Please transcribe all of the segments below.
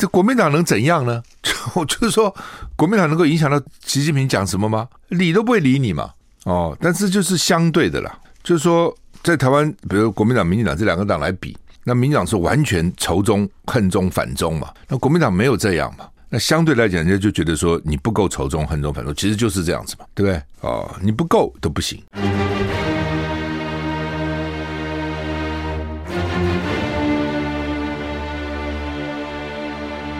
这国民党能怎样呢？就就是说，国民党能够影响到习近平讲什么吗？理都不会理你嘛。哦，但是就是相对的啦，就是说，在台湾，比如国民党、民进党这两个党来比，那民进党是完全仇中、恨中、反中嘛。那国民党没有这样嘛。那相对来讲，人家就觉得说你不够仇中、恨中、反中，其实就是这样子嘛，对不对？哦，你不够都不行。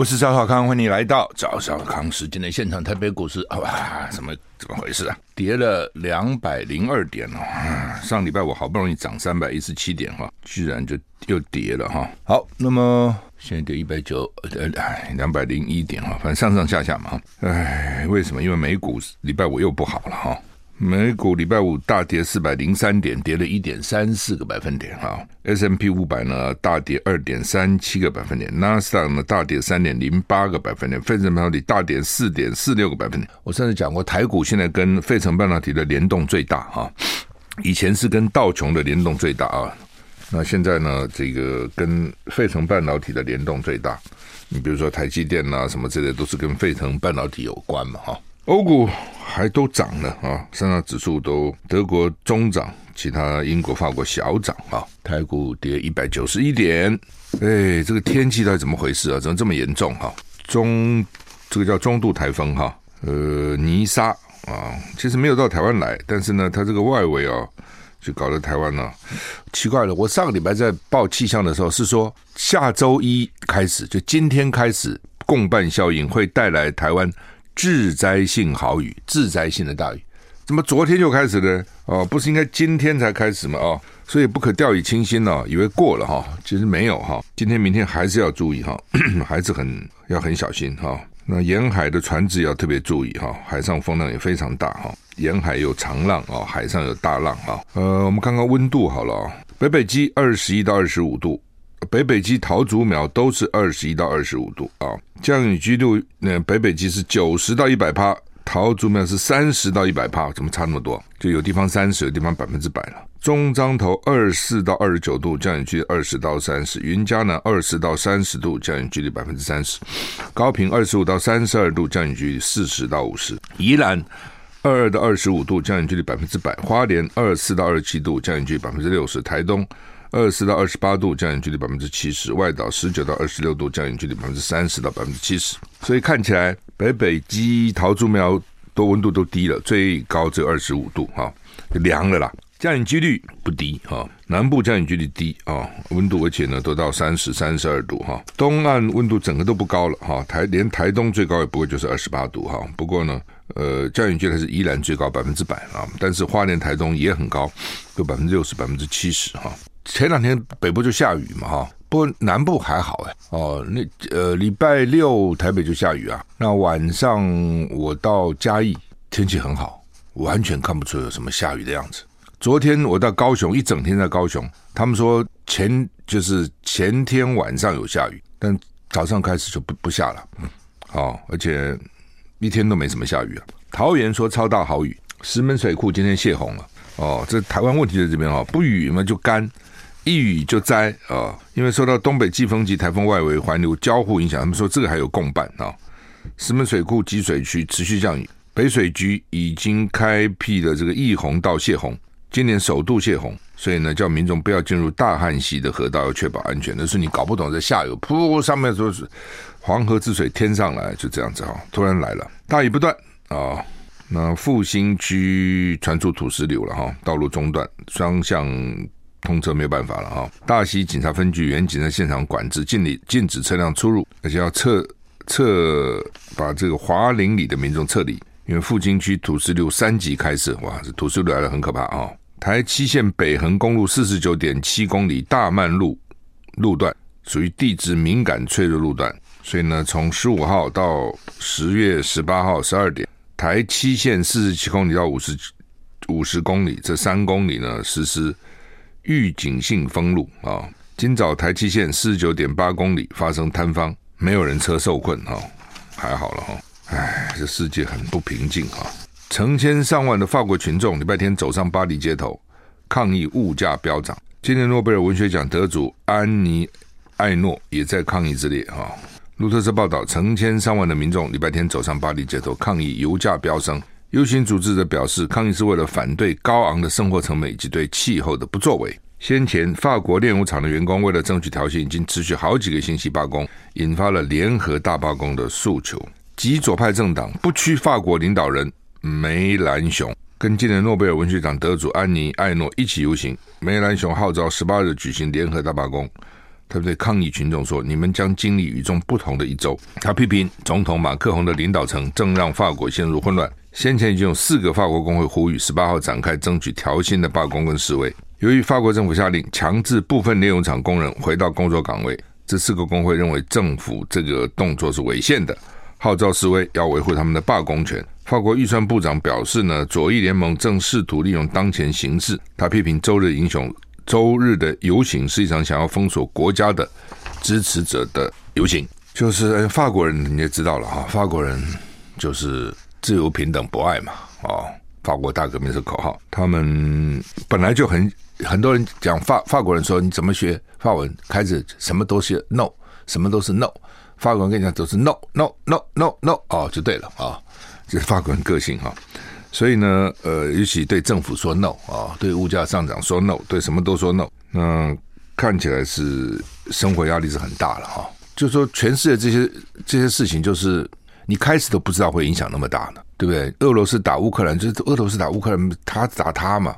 我是赵少康，欢迎你来到赵少康时间的现场。台北股市啊，怎么怎么回事啊？跌了两百零二点哦。上礼拜我好不容易涨三百一十七点哈，居然就又跌了哈。好，那么。现在跌一百九，呃，两百零一点哈，反正上上下下嘛。哎，为什么？因为美股礼拜五又不好了哈。美股礼拜五大跌四百零三点，跌了一点三四个百分点哈。S&P 五百呢大跌二点三七个百分点，纳斯达克呢大跌三点零八个百分点，费城半导体大跌四点四六个百分点。我上次讲过，台股现在跟费城半导体的联动最大哈，以前是跟道琼的联动最大啊。那现在呢？这个跟费城半导体的联动最大。你比如说台积电呐、什么之类都是跟费城半导体有关嘛，哈。欧股还都涨了啊，三大指数都德国中涨，其他英国、法国小涨啊。台股跌一百九十一点。哎，这个天气到底怎么回事啊？怎么这么严重哈？中这个叫中度台风哈，呃，尼莎啊，其实没有到台湾来，但是呢，它这个外围啊。就搞得台湾呢，奇怪了。我上个礼拜在报气象的时候是说，下周一开始，就今天开始，共伴效应会带来台湾致灾性豪雨、致灾性的大雨。怎么昨天就开始呢？哦，不是应该今天才开始吗？哦，所以不可掉以轻心哦，以为过了哈，其实没有哈。今天、明天还是要注意哈，还是很要很小心哈。那沿海的船只要特别注意哈，海上风浪也非常大哈。沿海有长浪啊，海上有大浪啊。呃，我们看看温度好了啊，北北基二十一到二十五度，北北基桃竹苗都是二十一到二十五度啊。降雨几率，那北北基是九十到一百趴，桃竹苗是三十到一百趴，怎么差那么多？就有地方三十，有地方百分之百了。中彰投二十四到二十九度，降雨几率二十到三十。云嘉南二十到三十度，降雨几率百分之三十。高屏二十五到三十二度，降雨几率四十到五十。宜兰。二二到二十五度，降雨几率百分之百；花莲二十四到二十七度，降雨几率百分之六十；台东二十四到二十八度，降雨几率百分之七十；外岛十九到二十六度，降雨几率百分之三十到百分之七十。所以看起来北北基桃竹苗都温度都低了，最高只有二十五度哈，凉了啦。降雨几率不低哈，南部降雨几率低啊，温度而且呢都到三十三十二度哈，东岸温度整个都不高了哈，台连台东最高也不过就是二十八度哈，不过呢。呃，降雨几率还是依然最高百分之百啊，但是花莲、台东也很高，有百分之六十、百分之七十哈。前两天北部就下雨嘛哈，不过南部还好哎哦，那呃礼拜六台北就下雨啊，那晚上我到嘉义天气很好，完全看不出有什么下雨的样子。昨天我到高雄一整天在高雄，他们说前就是前天晚上有下雨，但早上开始就不不下了，嗯，好，而且。一天都没什么下雨啊！桃园说超大好雨，石门水库今天泄洪了哦。这台湾问题在这边哦，不雨嘛就干，一雨就灾啊、因为受到东北季风及台风外围环流交互影响，他们说这个还有共伴啊、石门水库集水区持续降雨，北水局已经开辟了这个溢洪道泄洪，今年首度泄洪，所以呢叫民众不要进入大汉溪的河道，要确保安全。那是你搞不懂，在下游噗上面说是。黄河之水天上来，就这样子哈，突然来了，大雨不断啊。那复兴区传出土石流了哈，道路中断，双向通车没有办法了哈。大溪警察分局原警在现场管制，禁止禁止车辆出入，而且要撤撤把这个华林里的民众撤离，因为复兴区土石流三级开设，哇，这土石流来了很可怕啊。台七线北横公路四十九点七公里大曼路路段属于地质敏感脆弱路段。所以呢，从十五号到十月十八号十二点，台七线四十七公里到五十五十公里这三公里呢，实施预警性封路啊。今早台七线四十九点八公里发生坍方，没有人车受困哈，还好了哈。唉，这世界很不平静哈。成千上万的法国群众礼拜天走上巴黎街头抗议物价飙涨。今年诺贝尔文学奖得主安妮艾诺也在抗议之列哈。路透社报道，成千上万的民众礼拜天走上巴黎街头抗议油价飙升。游行组织者表示，抗议是为了反对高昂的生活成本以及对气候的不作为。先前，法国炼油厂的员工为了争取调薪，已经持续好几个星期罢工，引发了联合大罢工的诉求。极左派政党不屈法国领导人梅兰雄跟今年诺贝尔文学奖得主安妮艾诺一起游行。梅兰雄号召十八日举行联合大罢工。他对抗议群众说：“你们将经历与众不同的一周。”他批评总统马克宏的领导层正让法国陷入混乱。先前已经有四个法国工会呼吁十八号展开争取调薪的罢工跟示威。由于法国政府下令强制部分炼油厂工人回到工作岗位，这四个工会认为政府这个动作是违宪的，号召示威，要维护他们的罢工权。法国预算部长表示呢，左翼联盟正试图利用当前形势。他批评周日英雄。周日的游行是一场想要封锁国家的支持者的游行，就是法国人你也知道了哈，法国人就是自由、平等、博爱嘛，哦，法国大革命是口号，他们本来就很很多人讲法法国人说你怎么学法文，开始什么都是 no，什么都是 no，法国人跟你讲都是 no no no no no 哦，就对了啊、哦，这是法国人个性哈。所以呢，呃，尤其对政府说 no 啊，对物价上涨说 no，对什么都说 no，那看起来是生活压力是很大了哈。就说，全世界这些这些事情，就是你开始都不知道会影响那么大呢，对不对？俄罗斯打乌克兰，就是俄罗斯打乌克兰，他打他嘛，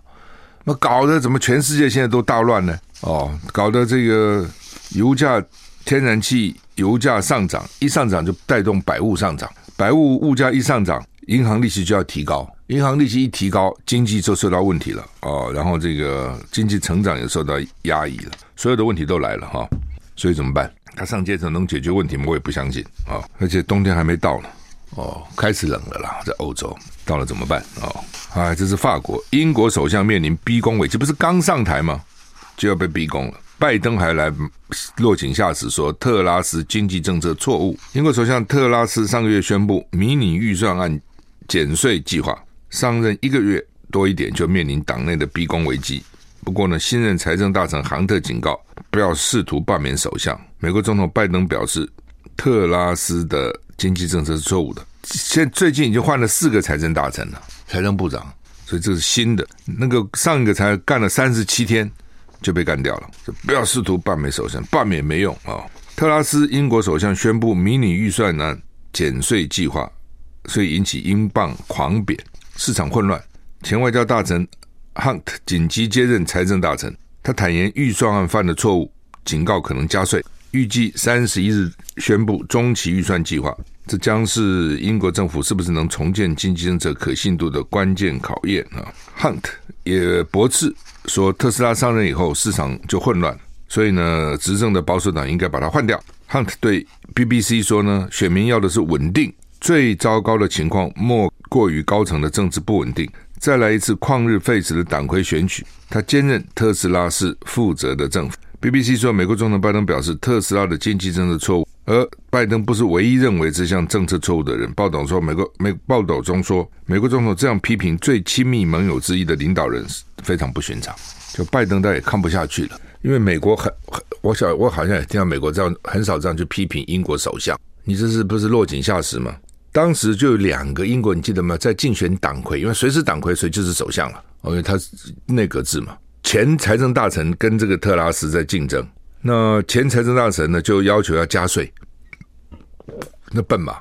那搞得怎么全世界现在都大乱呢？哦，搞得这个油价、天然气油价上涨，一上涨就带动百物上涨，百物物价一上涨，银行利息就要提高。银行利息一提高，经济就受到问题了哦，然后这个经济成长也受到压抑了，所有的问题都来了哈，所以怎么办？他上街头能解决问题吗？我也不相信啊，而且冬天还没到呢，哦，开始冷了啦，在欧洲到了怎么办？哦，哎，这是法国，英国首相面临逼宫危机，不是刚上台吗？就要被逼宫了。拜登还来落井下石，说特拉斯经济政策错误。英国首相特拉斯上个月宣布迷你预算案减税计划。上任一个月多一点，就面临党内的逼宫危机。不过呢，新任财政大臣杭特警告，不要试图罢免首相。美国总统拜登表示，特拉斯的经济政策是错误的。现最近已经换了四个财政大臣了，财政部长，所以这是新的。那个上一个才干了三十七天就被干掉了。不要试图罢免首相，罢免没用啊、特拉斯英国首相宣布迷你预算呢减税计划，所以引起英镑狂贬。市场混乱，前外交大臣 Hunt 紧急接任财政大臣。他坦言预算案犯了错误，警告可能加税。预计三十一日宣布中期预算计划，这将是英国政府是不是能重建经济政策可信度的关键考验啊！Hunt 也驳斥说，特斯拉上任以后市场就混乱，所以呢，执政的保守党应该把它换掉。Hunt 对 BBC 说呢，选民要的是稳定。最糟糕的情况莫过于高层的政治不稳定。再来一次旷日费时的党魁选举，他兼任特斯拉是负责的政府。BBC 说，美国总统拜登表示特斯拉的经济政策错误，而拜登不是唯一认为这项政策错误的人。报道说，美国美报道中说，美国总统这样批评最亲密盟友之一的领导人是非常不寻常。就拜登他也看不下去了，因为美国很很，我想我好像也听到美国这样很少这样去批评英国首相，你这是不是落井下石吗？当时就有两个英国，你记得吗？在竞选党魁，因为谁是党魁，谁就是首相了。因为他是内阁制嘛。前财政大臣跟这个特拉斯在竞争，那前财政大臣呢就要求要加税，那笨嘛？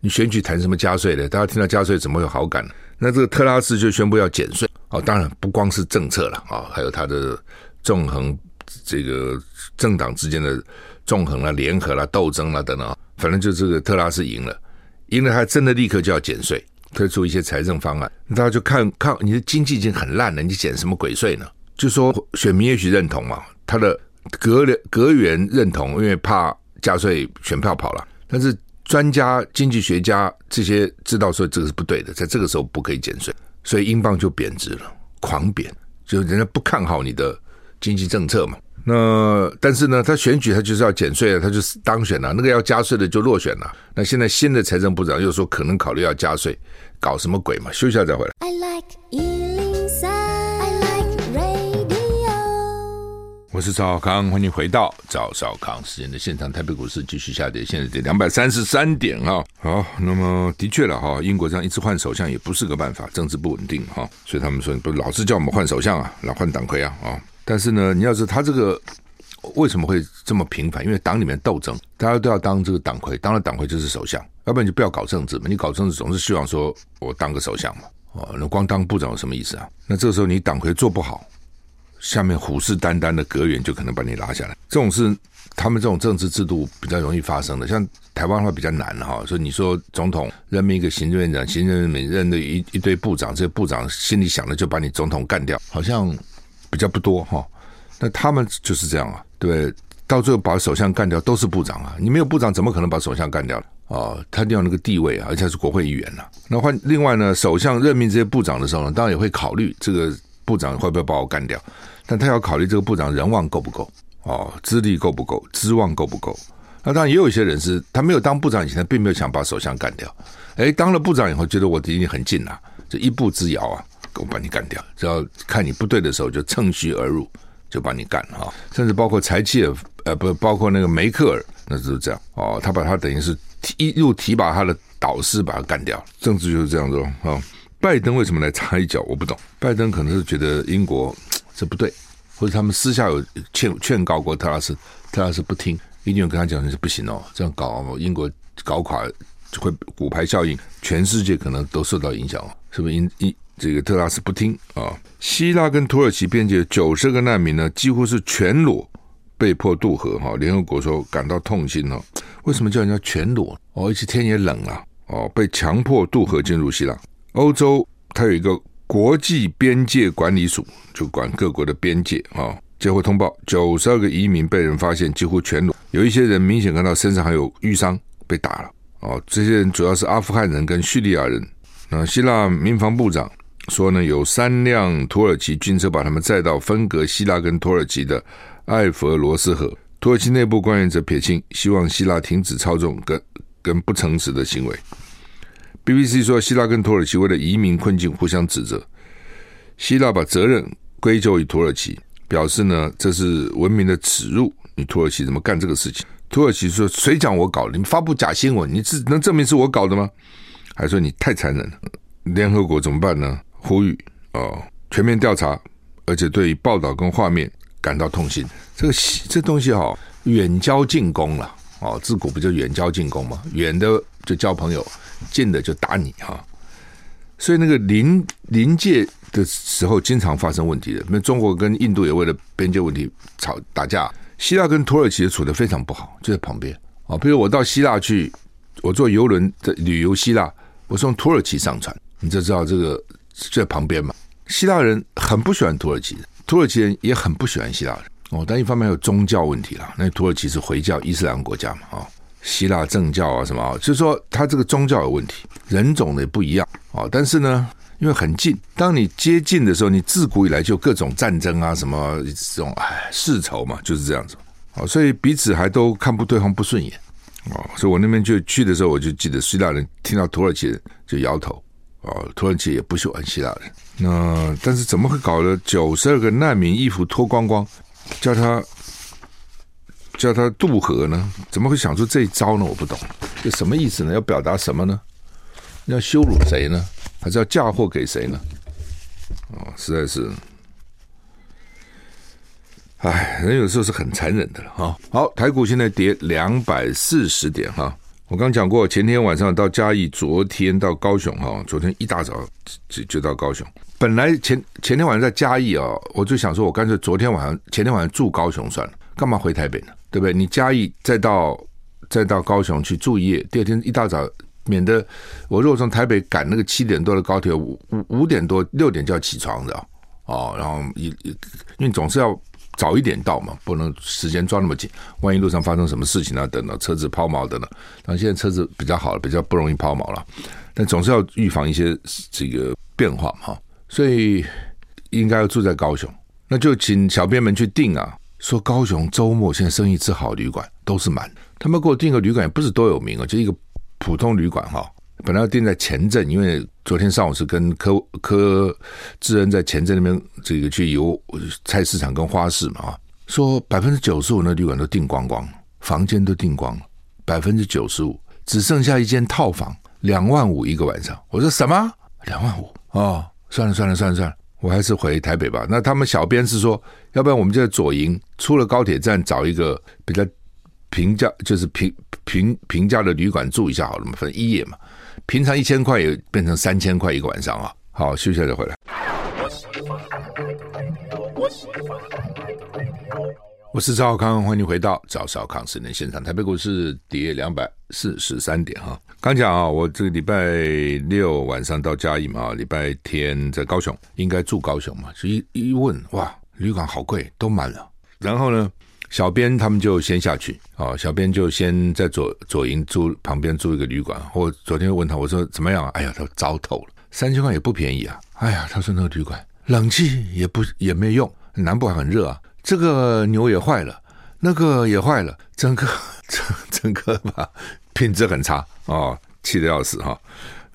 你选举谈什么加税的？大家听到加税怎么有好感呢？那这个特拉斯就宣布要减税。哦，当然不光是政策了啊，还有他的纵横这个政党之间的纵横啊、联合啦、斗争啦等等。啊反正就这个特拉斯赢了。因为他真的立刻就要减税，推出一些财政方案，大家就看看你的经济已经很烂了，你减什么鬼税呢？就说选民也许认同嘛，他的阁僚阁员认同，因为怕加税选票跑了。但是专家、经济学家这些知道说这个是不对的，在这个时候不可以减税，所以英镑就贬值了，狂贬，就人家不看好你的经济政策嘛。那但是呢，他选举他就是要减税啊，他就是当选了，那个要加税的就落选了。那现在新的财政部长又说可能考虑要加税，搞什么鬼嘛？休息下再回来。I like 103, I like radio。我是赵少康，欢迎回到赵少康时间的现场。台北股市继续下跌，现在跌两百三十三点啊。好，那么的确了哈，英国这样一直换首相也不是个办法，政治不稳定哈，所以他们说不老是叫我们换首相啊，老换党魁啊啊。但是呢，你要知道他这个为什么会这么频繁？因为党里面斗争，大家都要当这个党魁，当了党魁就是首相，要不然你就不要搞政治嘛。你搞政治总是希望说我当个首相嘛，哦，那光当部长有什么意思啊？那这个时候你党魁做不好，下面虎视眈眈的阁员就可能把你拉下来。这种是他们这种政治制度比较容易发生的。像台湾的话比较难哈，所以你说总统任命一个行政院长，行政院每任的一一堆部长，这些部长心里想的就把你总统干掉，好像。比较不多哈，那他们就是这样啊，对，到最后把首相干掉都是部长啊，你没有部长怎么可能把首相干掉啊？哦，他一定要那个地位啊，而且是国会议员呐。那换另外呢，首相任命这些部长的时候呢，当然也会考虑这个部长会不会把我干掉，但他要考虑这个部长人望够不够哦，资历够不够，资望够不够。那当然也有一些人是他没有当部长以前，他并没有想把首相干掉，诶，当了部长以后，觉得我离你很近啊，就一步之遥啊。我把你干掉，只要看你不对的时候，就趁虚而入，就把你干哈。甚至包括柴契尔，呃，不，包括那个梅克尔，那就是这样哦。他把他等于是一路提拔他的导师，把他干掉。政治就是这样子、哦。拜登为什么来插一脚？我不懂。拜登可能是觉得英国这不对，或者他们私下有劝劝告过特拉斯，特拉斯不听，一定有跟他讲你是不行哦，这样搞英国搞垮就会骨牌效应，全世界可能都受到影响哦，是不是？因因。这个特拉斯不听啊！希腊跟土耳其边界九十个难民呢，几乎是全裸被迫渡河哈。联合国说感到痛心哦。为什么叫人家全裸？哦，而且天也冷了哦，被强迫渡河进入希腊。欧洲它有一个国际边界管理署，就管各国的边界啊。接获通报，九十二个移民被人发现几乎全裸，有一些人明显看到身上还有瘀伤，被打了哦。这些人主要是阿富汗人跟叙利亚人。那希腊民防部长。说呢，有三辆土耳其军车把他们载到分隔希腊跟土耳其的艾弗罗斯河。土耳其内部官员则撇清，希望希腊停止操纵跟跟不诚实的行为。BBC 说，希腊跟土耳其为了移民困境互相指责，希腊把责任归咎于土耳其，表示呢，这是文明的耻辱。你土耳其怎么干这个事情？土耳其说，谁讲我搞的？你们发布假新闻，你是能证明是我搞的吗？还说你太残忍了。联合国怎么办呢？呼吁哦，全面调查，而且对报道跟画面感到痛心。这个这东西哈、哦，远交近攻了哦，自古不就远交近攻嘛？远的就交朋友，近的就打你哈、所以那个临临界的时候，经常发生问题的。那中国跟印度也为了边界问题吵打架。希腊跟土耳其也处得非常不好，就在旁边啊、哦。比如我到希腊去，我坐游轮的旅游希腊，我从土耳其上船，你就知道这个。就在旁边嘛，希腊人很不喜欢土耳其人，土耳其人也很不喜欢希腊人哦。但一方面有宗教问题啦，那土耳其是回教伊斯兰国家嘛，啊，希腊正教啊什么啊，就是说他这个宗教有问题，人种的也不一样啊。但是呢，因为很近，当你接近的时候，你自古以来就各种战争啊，什么这种哎世仇嘛，就是这样子啊，所以彼此还都看不对方不顺眼啊。所以我那边就去的时候，我就记得希腊人听到土耳其人就摇头。哦，土耳其也不喜欢希腊人。那但是怎么会搞了九十二个难民衣服脱光光，叫他叫他渡河呢？怎么会想出这一招呢？我不懂，这什么意思呢？要表达什么呢？要羞辱谁呢？还是要嫁祸给谁呢？哦，实在是，哎，人有时候是很残忍的了哈。好，台股现在跌两百四十点哈。我刚讲过，前天晚上到嘉义，昨天到高雄哈，昨天一大早就就到高雄。本来前前天晚上在嘉义啊，我就想说，我干脆昨天晚上、前天晚上住高雄算了，干嘛回台北呢？对不对？你嘉义再到再到高雄去住一夜，第二天一大早，免得我如果从台北赶那个七点多的高铁，五五五点多六点就要起床的哦，然后一因为总是要。早一点到嘛，不能时间抓那么紧，万一路上发生什么事情啊，等等，车子抛锚等等。但现在车子比较好了，比较不容易抛锚了，但总是要预防一些这个变化嘛，所以应该要住在高雄，那就请小编们去订啊。说高雄周末现在生意之好，旅馆都是满。他们给我订个旅馆也不是多有名啊，就一个普通旅馆哈。本来要订在前镇，因为昨天上午是跟柯柯志恩在前镇那边这个去游菜市场跟花市嘛啊，说百分之九十五的旅馆都订光光，房间都订光了，百分之九十五只剩下一间套房，两万五一个晚上。我说什么？两万五？哦，算了算了算了算了。我还是回台北吧。那他们小编是说，要不然我们就在左营出了高铁站找一个比较平价，就是平平平价的旅馆住一下好了嘛，反正一夜嘛，平常一千块也变成三千块一个晚上啊。好，休息一下再回来。我是赵少康，欢迎回到赵少康时间现场。台北股市跌两百四十三点哈。刚讲啊，我这个礼拜六晚上到嘉义嘛，礼拜天在高雄，应该住高雄嘛。所以一问，哇，旅馆好贵，都满了。然后呢，小编他们就先下去啊，小编就先在左左营住旁边住一个旅馆。我昨天问他，我说怎么样？哎呀，他糟透了，三千块也不便宜啊。哎呀，他说那个旅馆冷气也不也没用，南部还很热啊。这个牛也坏了，那个也坏了，整个 整整个吧。品质很差啊，气得要死哈。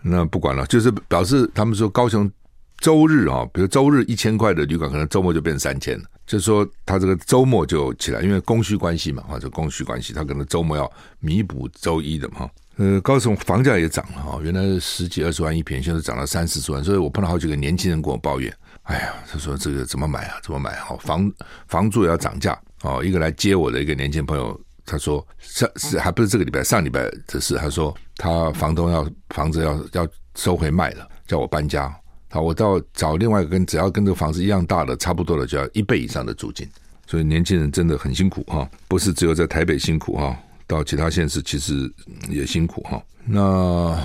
那不管了，就是表示他们说高雄周日啊，比如周日一千块的旅馆，可能周末就变成三千了。就是说他这个周末就起来，因为供需关系嘛，或者供需关系，他可能周末要弥补周一的嘛。呃，高雄房价也涨了哈，原来十几二十万一平，现在涨到三四十万。所以我碰到好几个年轻人跟我抱怨，哎呀，他说这个怎么买啊？怎么买？哈，房房租也要涨价哦。一个来接我的一个年轻朋友。他说：“上是还不是这个礼拜，上礼拜的事。他说他房东要房子要要收回卖了，叫我搬家。好，我到找另外一个跟只要跟这个房子一样大的差不多的，就要一倍以上的租金。所以年轻人真的很辛苦哈，不是只有在台北辛苦哈，到其他县市其实也辛苦哈。那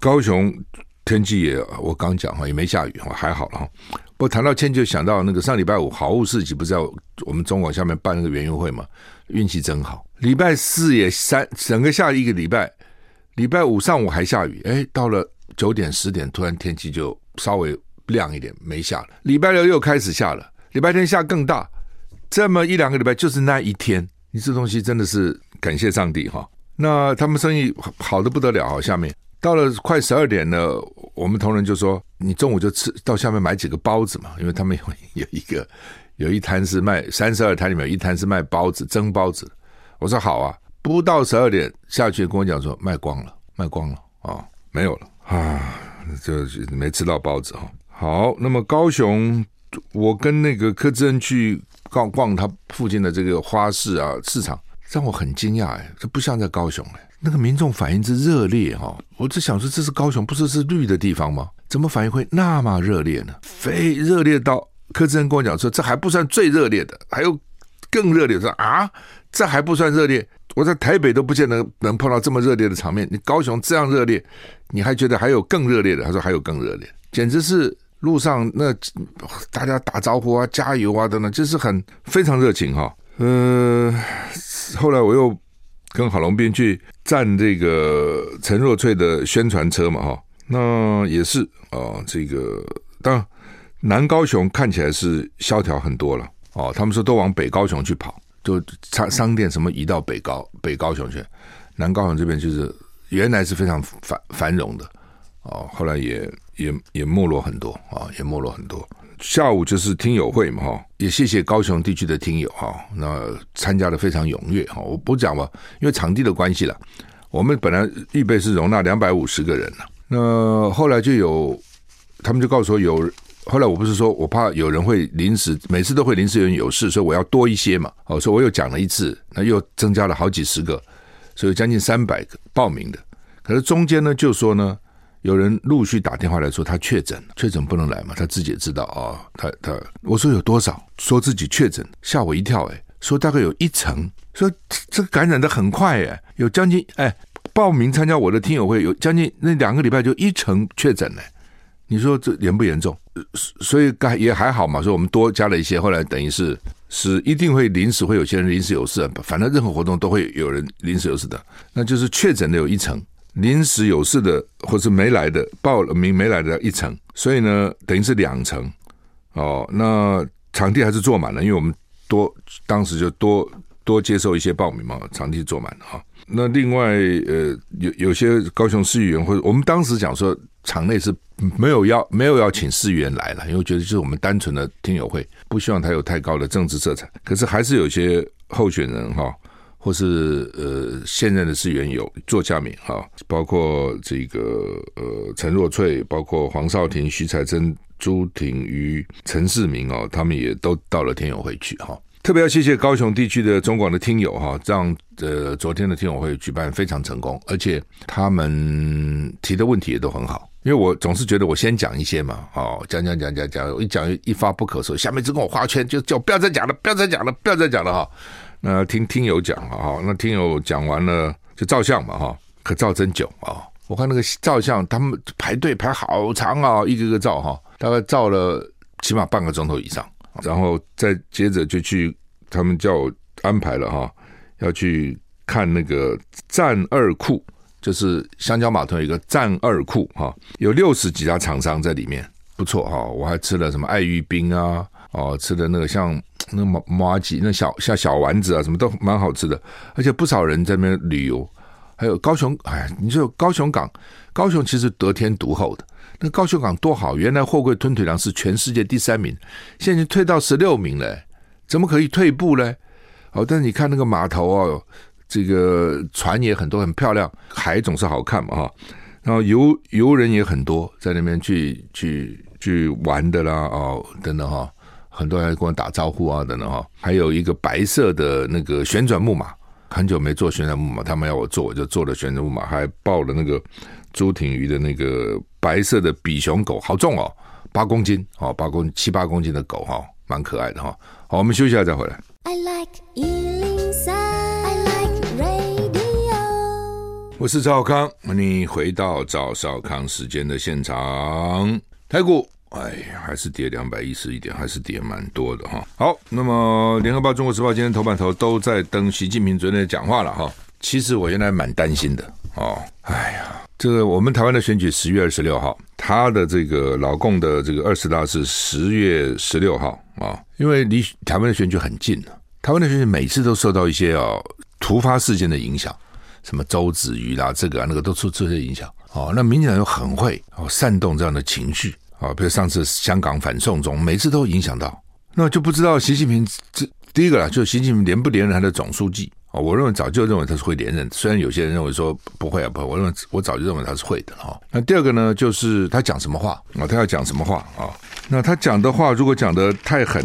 高雄天气也我刚讲哈，也没下雨哈，还好了哈。不谈到天，就想到那个上礼拜五好物市集不是在我们中广下面办那个园游会嘛？运气真好。”礼拜四也三，整个下一个礼拜，礼拜五上午还下雨，哎，到了九点十点，突然天气就稍微亮一点，没下了。礼拜六又开始下了，礼拜天下更大，这么一两个礼拜就是那一天，你这东西真的是感谢上帝哈。那他们生意好的不得了，下面到了快十二点了，我们同仁就说，你中午就吃到下面买几个包子嘛，因为他们有有一个 有一摊是卖三十二摊里面有一摊是卖包子蒸包子。我说好啊，不到十二点下去跟我讲说卖光了，卖光了啊、没有了啊，就没吃到包子哈。好，那么高雄，我跟那个柯志恩去逛逛他附近的这个花市啊市场，让我很惊讶哎，这不像在高雄哎，那个民众反应之热烈哈，我只想说这是高雄，不是是绿的地方吗？怎么反应会那么热烈呢？非热烈到柯志恩跟我讲说，这还不算最热烈的，还有更热烈的说啊。这还不算热烈，我在台北都不见得能碰到这么热烈的场面。你高雄这样热烈，你还觉得还有更热烈的？他说还有更热烈，简直是路上那大家打招呼啊、加油啊等等，就是很非常热情哈。嗯、后来我又跟郝龙斌去站这个陈若翠的宣传车嘛哈，那也是啊，这个当然南高雄看起来是萧条很多了哦，他们说都往北高雄去跑。就商商店什么移到北高北高雄去，南高雄这边就是原来是非常繁繁荣的哦，后来也也也没落很多啊，也没落很多。下午就是听友会嘛哈，也谢谢高雄地区的听友哈，那参加的非常踊跃哈。我不讲吧，因为场地的关系了，我们本来预备是容纳两百五十个人，那后来就有他们就告诉我有。后来我不是说我怕有人会临时，每次都会临时有人有事，所以我要多一些嘛。哦，所以我又讲了一次，那又增加了好几十个，所以将近三百个报名的。可是中间呢，就说呢，有人陆续打电话来说他确诊，确诊不能来嘛，他自己也知道啊、哦。他他我说有多少，说自己确诊，吓我一跳诶，说大概有一成，说这个感染的很快诶，有将近哎报名参加我的听友会有将近那两个礼拜就一成确诊呢。你说这严不严重？所以该也还好嘛。所以我们多加了一些，后来等于是是一定会临时会有些人临时有事，反正任何活动都会有人临时有事的。那就是确诊的有一成，临时有事的或是没来的报了名没来的一成，所以呢等于是两成。哦，那场地还是坐满了，因为我们多当时就多多接受一些报名嘛，场地坐满了哈。那另外呃有有些高雄市议员或者我们当时讲说场内是没有要没有要请市议员来了，因为觉得就是我们单纯的听友会，不希望他有太高的政治色彩。可是还是有些候选人哈。或是呃现任的市议员有做下面哈，包括这个呃陈若翠，包括黄少廷、徐彩珍、朱挺瑜、陈世明哦，他们也都到了听友会去哈。特别要谢谢高雄地区的中广的听友哈，这样呃昨天的听友会举办非常成功，而且他们提的问题也都很好。因为我总是觉得我先讲一些嘛，哦讲讲讲讲讲，一讲一发不可收，下面就跟我画圈，就叫不要再讲了，不要再讲了，不要再讲了哈。那听听友讲哈，那听友讲完了就照相嘛哈，可照真久啊！我看那个照相，他们排队排好长啊，一个个照哈，大概照了起码半个钟头以上，然后再接着就去，他们叫我安排了哈，要去看那个战二库，就是香蕉码头有一个战二库哈，有六十几家厂商在里面，不错哈，我还吃了什么爱玉冰啊，哦，吃的那个像。那麻麻吉，那小像小丸子啊，什么都蛮好吃的，而且不少人在那边旅游。还有高雄，哎，你说高雄港，高雄其实得天独厚的，那高雄港多好！原来货柜吞吐量是全世界第三名，现在已经退到十六名了，怎么可以退步呢？哦，但是你看那个码头哦，这个船也很多，很漂亮，海总是好看嘛哈。然后游游人也很多，在那边去去去玩的啦，哦，等等哈。很多人跟我打招呼啊，等等哈，还有一个白色的那个旋转木马，很久没坐旋转木马，他们要我坐，我就坐了旋转木马，还抱了那个朱挺瑜的那个白色的比熊狗，好重哦，八公斤哦，八公七八公斤的狗哈，蛮可爱的哈。好，我们休息一下再回来。I like 103, I like radio。我是赵少康，欢迎回到赵少康时间的现场，台股。哎呀，还是跌两百一十一点，还是跌蛮多的哈。好，那么《联合报》《中国时报》今天头版头都在登习近平昨天的讲话了哈。其实我原来蛮担心的哦。哎呀，这个我们台湾的选举十月二十六号，他的这个老共的这个二十大是十月十六号啊。因为离台湾的选举很近了，台湾的选举每次都受到一些哦突发事件的影响，什么周子瑜啦，这个啊那个都出这些影响哦。那民进党又很会哦煽动这样的情绪。啊，比如上次香港反送中，每次都影响到，那就不知道习近平这第一个啦，就习近平连不连任他的总书记我认为早就认为他是会连任，虽然有些人认为说不会啊，不会，我认为我早就认为他是会的哈。那第二个呢，就是他讲什么话啊？他要讲什么话啊？那他讲的话如果讲的太狠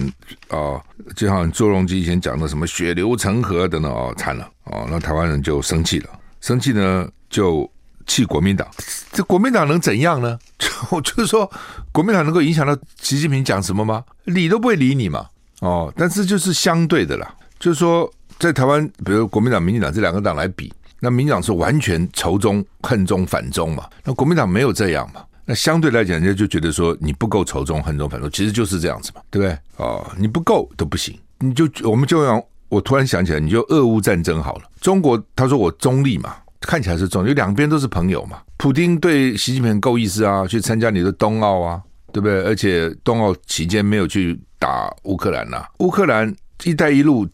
啊，就像朱镕基以前讲的什么血流成河等等哦，惨了哦！那台湾人就生气了，生气呢就。弃国民党，这国民党能怎样呢？就就是说，国民党能够影响到习近平讲什么吗？理都不会理你嘛。哦，但是就是相对的啦，就是说，在台湾，比如国民党、民进党这两个党来比，那民进党是完全仇中、恨中、反中嘛。那国民党没有这样嘛。那相对来讲，人家就觉得说你不够仇中、恨中、反中，其实就是这样子嘛，对不对？哦，你不够都不行，你就我们就让我突然想起来，你就俄乌战争好了。中国他说我中立嘛。看起来是中，就两边都是朋友嘛。普丁对习近平够意思啊，去参加你的冬奥啊，对不对？而且冬奥期间没有去打乌克兰呐、乌克兰“一带一路”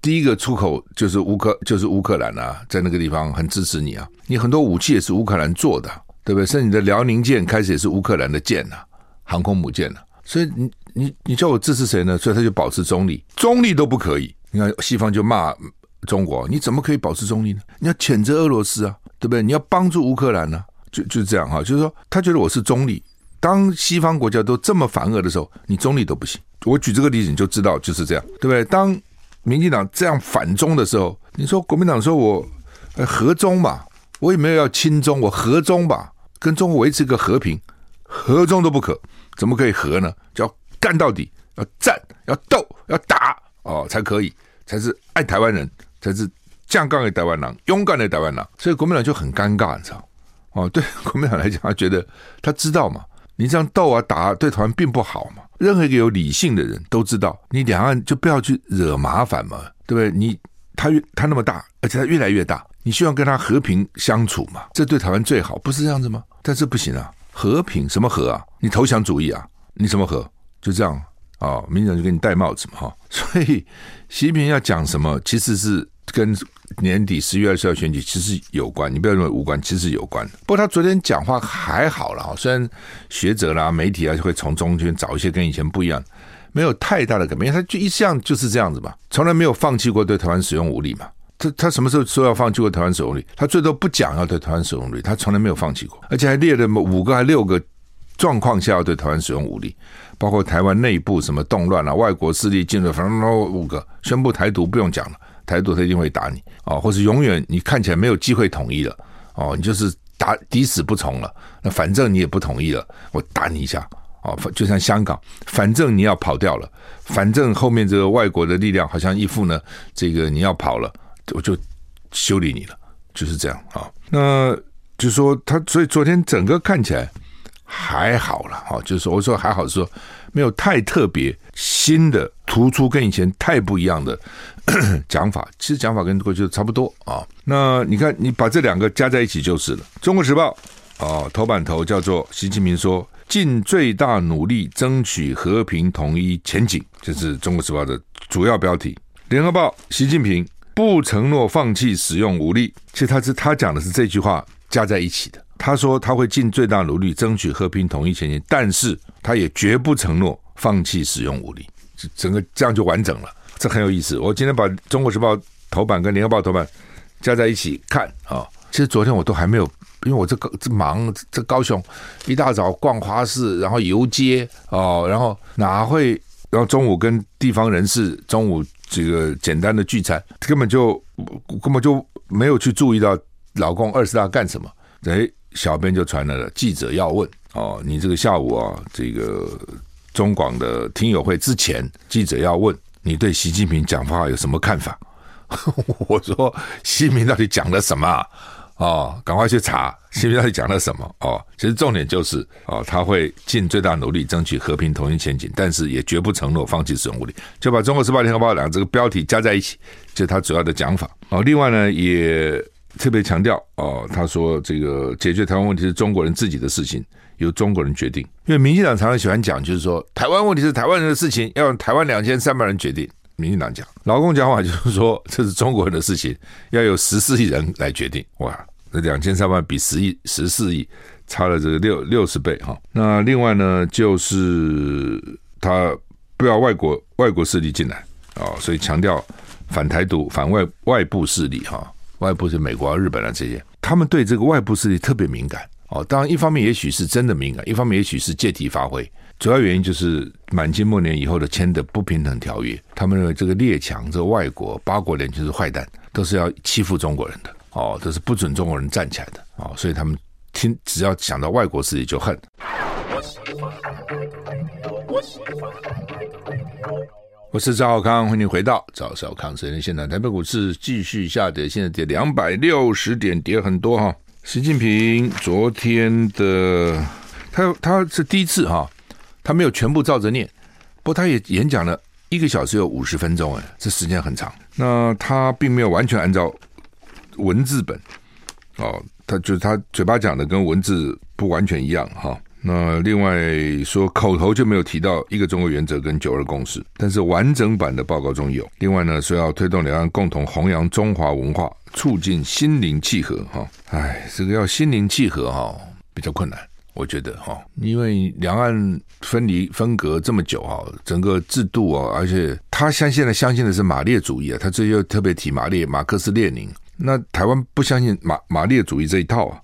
第一个出口就是乌克，就是乌克兰啊，在那个地方很支持你啊。你很多武器也是乌克兰做的，对不对？甚至你的辽宁舰开始也是乌克兰的舰呐、啊，航空母舰呐、啊。所以你你你叫我支持谁呢？所以他就保持中立，中立都不可以。你看西方就骂。中国，你怎么可以保持中立呢？你要谴责俄罗斯啊，对不对？你要帮助乌克兰呢、就就是这样哈。就是说，他觉得我是中立。当西方国家都这么反俄的时候，你中立都不行。我举这个例子，你就知道就是这样，对不对？当民进党这样反中的时候，你说国民党说我和中嘛，我也没有要亲中，我和中吧，跟中国维持一个和平，和中都不可，怎么可以和呢？就要干到底，要战，要斗，要打哦，才可以，才是爱台湾人。才是将杠的台湾人，勇敢的台湾人，所以国民党就很尴尬，你知道？哦，对 国民党来讲，他觉得他知道嘛，你这样斗啊打，对台湾并不好嘛。任何一个有理性的人都知道，你两岸就不要去惹麻烦嘛，对不对？你他越他那么大，而且他越来越大，你希望跟他和平相处嘛？这对台湾最好，不是这样子吗？但是不行啊，和平什么和啊？你投降主义啊？你什么和？就这样哦，民进党就给你戴帽子嘛，哈、所以习近平要讲什么，其实是跟年底十月二十号选举其实有关，你不要认为无关，其实有关。不过他昨天讲话还好了，虽然学者啦、媒体啊会从中间找一些跟以前不一样，没有太大的改变，他就一向就是这样子嘛，从来没有放弃过对台湾使用武力嘛。他他什么时候说要放弃过台湾使用武力？他最多不讲要对台湾使用武力，他从来没有放弃过，而且还列了五个还六个。状况下要对台湾使用武力，包括台湾内部什么动乱啊，外国势力进入，反正五个宣布台独不用讲了，台独他一定会打你哦，或是永远你看起来没有机会统一了哦，你就是打抵死不从了，那反正你也不同意了，我打你一下哦，就像香港，反正你要跑掉了，反正后面这个外国的力量好像一副呢，这个你要跑了，我就修理你了，就是这样啊、那就说他，所以昨天整个看起来。还好了，哈，就是，我说还好，是说没有太特别新的突出，跟以前太不一样的 讲法。其实讲法跟过去差不多啊。那你看，你把这两个加在一起就是了。《中国时报》啊，头版头叫做习近平说尽最大努力争取和平统一前景，这是《中国时报》的主要标题。《联合报》习近平不承诺放弃使用武力，其实他是他讲的是这句话加在一起的。他说他会尽最大努力争取和平统一前进，但是他也绝不承诺放弃使用武力。整个这样就完整了，这很有意思。我今天把《中国时报》头版跟《联合报》头版加在一起看啊，其实昨天我都还没有，因为我这个这忙，这高雄一大早逛花市，然后游街哦，然后哪会，然后中午跟地方人士中午这个简单的聚餐，根本就根本就没有去注意到老公二十大干什么，哎。小编就传来了记者要问哦，你这个下午啊，这个中广的听友会之前，记者要问你对习近平讲话有什么看法？我说习近平到底讲了什么？哦，赶快去查习近平到底讲了什么？哦，其实重点就是哦，他会尽最大努力争取和平统一前景，但是也绝不承诺放弃使用武力。就把《中国时报》《联合报》两个这个标题加在一起，就是他主要的讲法。哦，另外呢也。特别强调哦，他说这个解决台湾问题是中国人自己的事情，由中国人决定。因为民进党常常喜欢讲，就是说台湾问题是台湾人的事情，要用台湾两千三百人决定。民进党讲，劳工讲话就是说这是中国人的事情，要有十四亿人来决定。哇，那两千三百比十亿十四亿差了这个六六十倍哈。那另外呢，就是他不要外国外国势力进来啊，所以强调反台独、反外外部势力哈。外部是美国啊、日本啊这些，他们对这个外部势力特别敏感哦。当然，一方面也许是真的敏感，一方面也许是借题发挥。主要原因就是满清末年以后的签的不平等条约，他们认为这个列强、这个外国八国联军是坏蛋，都是要欺负中国人的哦，都是不准中国人站起来的哦。所以他们听只要想到外国势力就恨。我是赵少康，欢迎回到赵少康时间现场。台北股市继续下跌，现在跌两百六十点，跌很多哈。习近平昨天的他他是第一次哈，他没有全部照着念，不过他也演讲了一个小时有五十分钟，哎，这时间很长。那他并没有完全按照文字本哦，他就是他嘴巴讲的跟文字不完全一样哈。那另外说，口头就没有提到一个中国原则跟九二共识，但是完整版的报告中有。另外呢，说要推动两岸共同弘扬中华文化，促进心灵契合。哈，哎，这个要心灵契合哈，比较困难，我觉得哈，因为两岸分离分隔这么久哈，整个制度啊，而且他相信的相信的是马列主义啊，他这又特别提马列马克思列宁，那台湾不相信马马列主义这一套啊。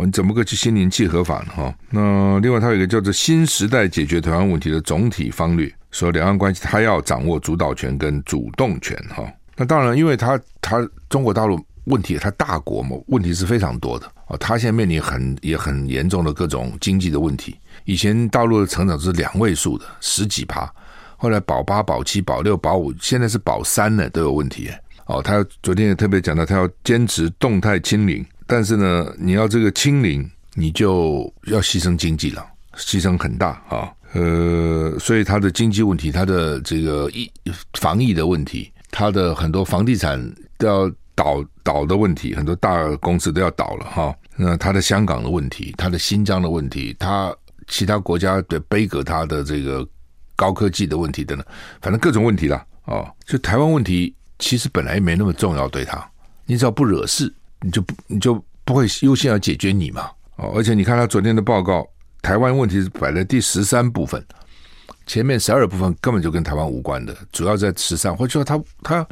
哦，你怎么个去心灵契合法呢？哈，那另外他有一个叫做“新时代解决台湾问题的总体方略”，说两岸关系他要掌握主导权跟主动权。哈，那当然，因为他他中国大陆问题，他大国嘛，问题是非常多的。哦，他现在面临很也很严重的各种经济的问题。以前大陆的成长是两位数的十几趴，后来保八、保七、保六、保五，现在是保三呢，都有问题。哦，他昨天也特别讲到，他要坚持动态清零。但是呢，你要这个清零，你就要牺牲经济了，牺牲很大啊。呃，所以它的经济问题，它的这个疫防疫的问题，它的很多房地产都要倒倒的问题，很多大公司都要倒了哈。那它的香港的问题，它的新疆的问题，它其他国家的杯葛它的这个高科技的问题等等，反正各种问题啦。哦，就台湾问题其实本来没那么重要，对他，你只要不惹事，你就不你就不会优先要解决你嘛。哦，而且你看他昨天的报告，台湾问题是摆在第十三部分，前面十二部分根本就跟台湾无关的，主要在十三。或者说他他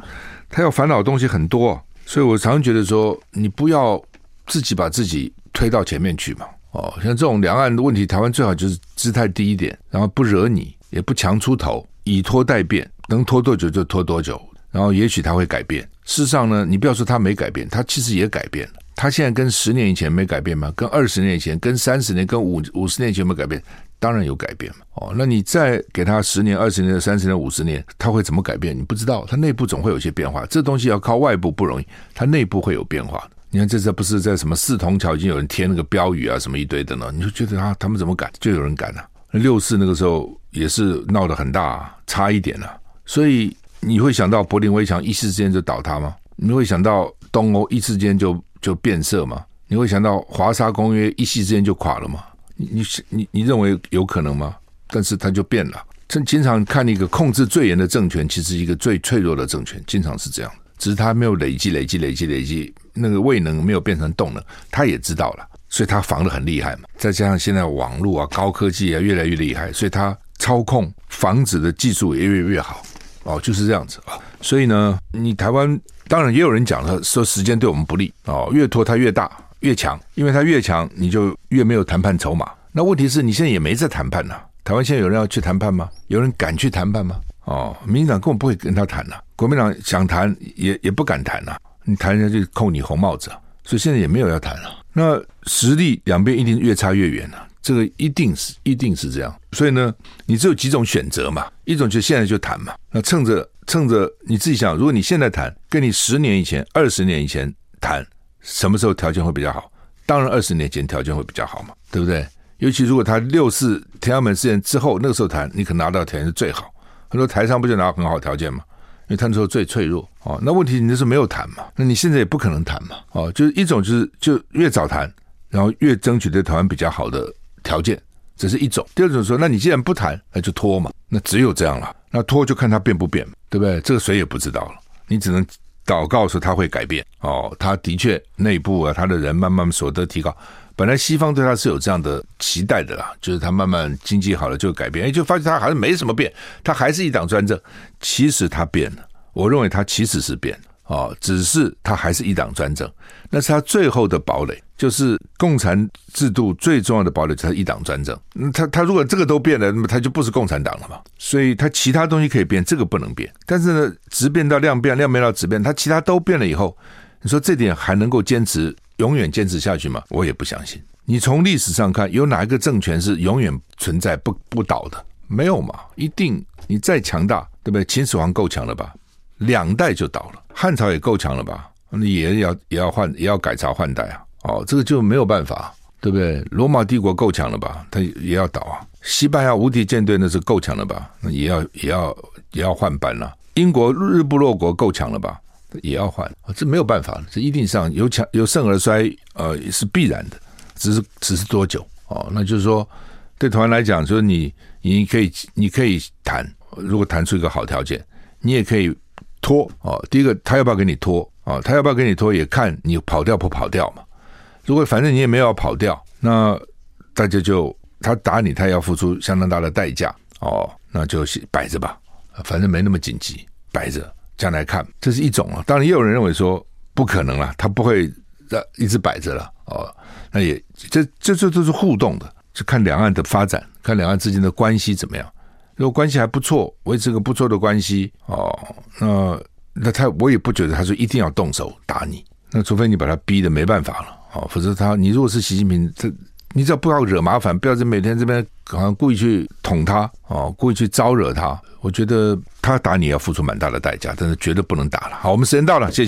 他要烦恼的东西很多，所以我常常觉得说，你不要自己把自己推到前面去嘛。哦，像这种两岸的问题，台湾最好就是姿态低一点，然后不惹你，也不强出头，以拖待变，能拖多久就拖多久，然后也许他会改变。事实上呢，你不要说他没改变，他其实也改变了。他现在跟十年以前没改变吗？跟二十年以前、跟三十年、跟五五十年前有没有改变？当然有改变嘛。哦，那你再给他十年、二十年、三十年、五十年，他会怎么改变？你不知道，他内部总会有些变化。这东西要靠外部不容易，他内部会有变化。你看，这次不是在什么四通桥已经有人贴那个标语啊，什么一堆的呢？你就觉得啊，他们怎么敢？就有人敢啊。六四那个时候也是闹得很大，差一点了。所以你会想到柏林围墙一时之间就倒塌吗？你会想到东欧一时间就就变色吗？你会想到华沙公约一夕之间就垮了吗？你你你认为有可能吗？但是它就变了。这经常看一个控制最严的政权，其实一个最脆弱的政权，经常是这样。只是他没有累积、累积、累积、累积，那个未能没有变成动能，他也知道了，所以他防的很厉害嘛。再加上现在网络啊、高科技啊越来越厉害，所以他操控防止的技术也越来越好。哦，就是这样子啊。所以呢，你台湾当然也有人讲了，说时间对我们不利哦，越拖它越大越强，因为它越强，你就越没有谈判筹码。那问题是你现在也没在谈判呢、台湾现在有人要去谈判吗？有人敢去谈判吗？哦，民进党根本不会跟他谈呐、国民党想谈也也不敢谈呐、你谈人家就扣你红帽子啊，所以现在也没有要谈了、那实力两边一定越差越远了、啊，这个一定是一定是这样。所以呢，你只有几种选择嘛，一种就现在就谈嘛。那趁着趁着你自己想，如果你现在谈，跟你十年以前、二十年以前谈，什么时候条件会比较好？当然二十年前条件会比较好嘛，对不对？尤其如果他六四天安门事件之后那个时候谈，你可能拿到条件是最好。很多台商不就拿到很好条件吗？因为他那时候最脆弱哦。那问题你那时候没有谈嘛？那你现在也不可能谈嘛？哦，就是一种就是就越早谈，然后越争取对台湾比较好的条件，只是一种。第二种说，那你既然不谈，那就拖嘛。那只有这样了。那拖就看他变不变，对不对？这个谁也不知道了。你只能祷告说他会改变哦。他的确内部啊，他的人慢慢所得提高。本来西方对他是有这样的期待的啦，就是他慢慢经济好了就改变，哎，就发现他好像没什么变，他还是一党专政。其实他变了，我认为他其实是变了哦，只是他还是一党专政，那是他最后的堡垒，就是共产制度最重要的堡垒，就是一党专政。嗯他他如果这个都变了，那么他就不是共产党了嘛。所以他其他东西可以变，这个不能变。但是呢，质变到量变，量变到质变，他其他都变了以后，你说这点还能够坚持？永远坚持下去吗？我也不相信。你从历史上看，有哪一个政权是永远存在不不倒的？没有嘛？一定你再强大，对不对？秦始皇够强了吧？两代就倒了。汉朝也够强了吧？你也要也要换，也要改朝换代啊！哦，这个就没有办法，对不对？罗马帝国够强了吧？它也要倒啊。西班牙无敌舰队那是够强了吧？那也要也要也要换班了。英国日不落国够强了吧？也要换，这没有办法，这一定上有强有盛而衰，呃，是必然的，只是只是多久哦？那就是说，对台湾来讲，就是你你可以你可以谈，如果谈出一个好条件，你也可以拖哦。第一个，他要不要给你拖啊、哦？他要不要给你拖，也看你跑掉不跑掉嘛。如果反正你也没有要跑掉，那大家就他打你，他要付出相当大的代价哦，那就摆着吧，反正没那么紧急，摆着。将来看，这是一种啊。当然，也有人认为说不可能了，他不会让一直摆着了哦。那也这这这都是互动的，就看两岸的发展，看两岸之间的关系怎么样。如果关系还不错，维持个不错的关系哦，那那他我也不觉得他说一定要动手打你。那除非你把他逼得没办法了哦，否则他你如果是习近平，这你只要不要惹麻烦，不要在每天这边好像故意去捅他哦，故意去招惹他。我觉得他打你要付出蛮大的代价，但是绝对不能打了。好，我们时间到了，谢谢。